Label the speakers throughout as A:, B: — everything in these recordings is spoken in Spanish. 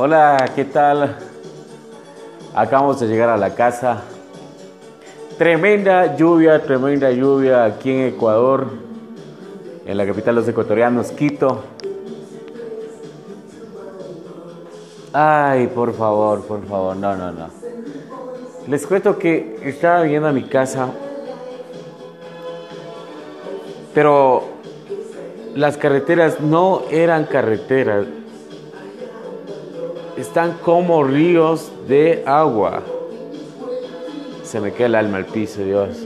A: Hola, ¿qué tal? Acabamos de llegar a la casa. Tremenda lluvia, tremenda lluvia aquí en Ecuador, en la capital de los ecuatorianos, Quito. Ay, por favor, por favor, no, no, no. Les cuento que estaba viendo a mi casa, pero las carreteras no eran carreteras, están como ríos de agua. Se me queda el alma al piso, Dios.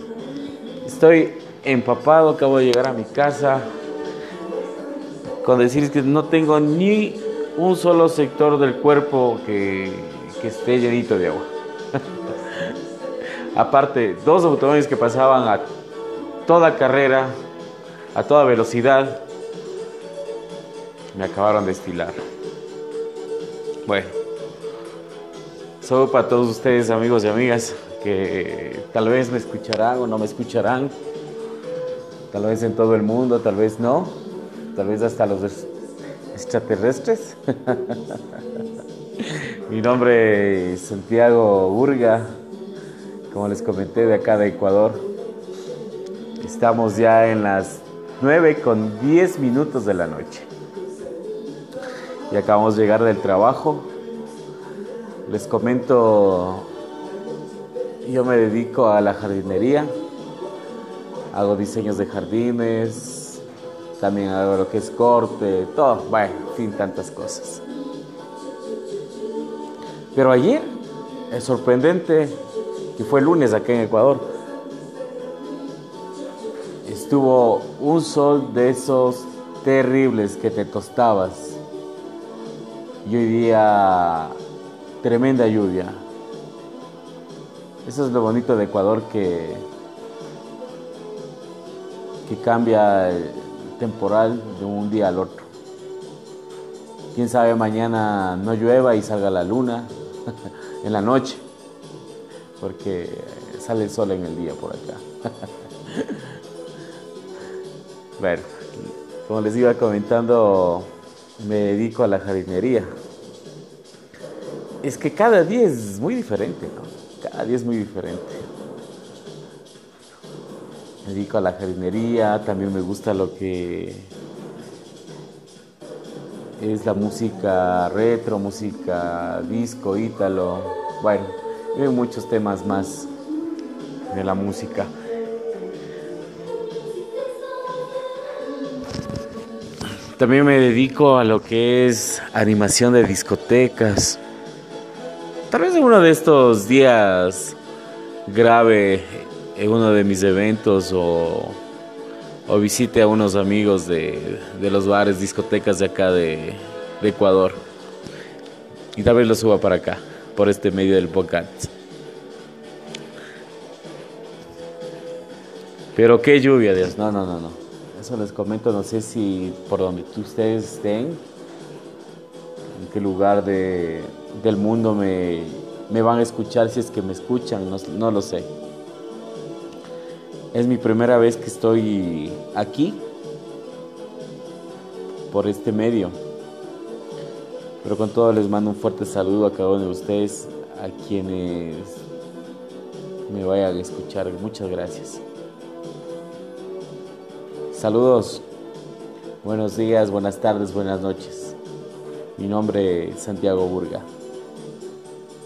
A: Estoy empapado, acabo de llegar a mi casa. Con decir que no tengo ni un solo sector del cuerpo que, esté llenito de agua. Aparte, dos automóviles que pasaban a toda carrera, a toda velocidad, me acabaron de estilar. Bueno, solo para todos ustedes, amigos y amigas, que tal vez me escucharán o no me escucharán, tal vez en todo el mundo, tal vez no, tal vez hasta los extraterrestres. Mi nombre es Santiago Burga, como les comenté, de acá de Ecuador. Estamos ya en las 9 con 10 minutos de la noche. Y acabamos de llegar del trabajo. Les comento, yo me dedico a la jardinería. Hago diseños de jardines, también hago lo que es corte, todo, bueno, en fin, tantas cosas. Pero ayer, es sorprendente, que fue lunes acá en Ecuador, estuvo un sol de esos terribles que te tostabas. Y hoy día, tremenda lluvia. Eso es lo bonito de Ecuador que, que cambia el temporal de un día al otro. Quién sabe mañana no llueva y salga la luna en la noche, porque sale el sol en el día por acá. bueno, como les iba comentando, me dedico a la jardinería. Es que cada día es muy diferente, ¿no? Cada día es muy diferente. Me dedico a la jardinería, también me gusta lo que es la música retro, música disco, ítalo, bueno, hay muchos temas más de la música. También me dedico a lo que es animación de discotecas. Tal vez en uno de estos días grave en uno de mis eventos o, o visite a unos amigos de, de, los bares, discotecas de acá de, de, Ecuador. Y tal vez lo suba para acá, por este medio del podcast. Pero qué lluvia, Dios. No, no, no, no. Eso les comento, no sé si por donde ustedes estén, en qué lugar de, del mundo me, me, van a escuchar, si es que me escuchan, no, no lo sé. Es mi primera vez que estoy aquí por este medio. Pero con todo les mando un fuerte saludo a cada uno de ustedes, a quienes me vayan a escuchar. Muchas gracias. Saludos, buenos días, buenas tardes, buenas noches. Mi nombre es Santiago Burga.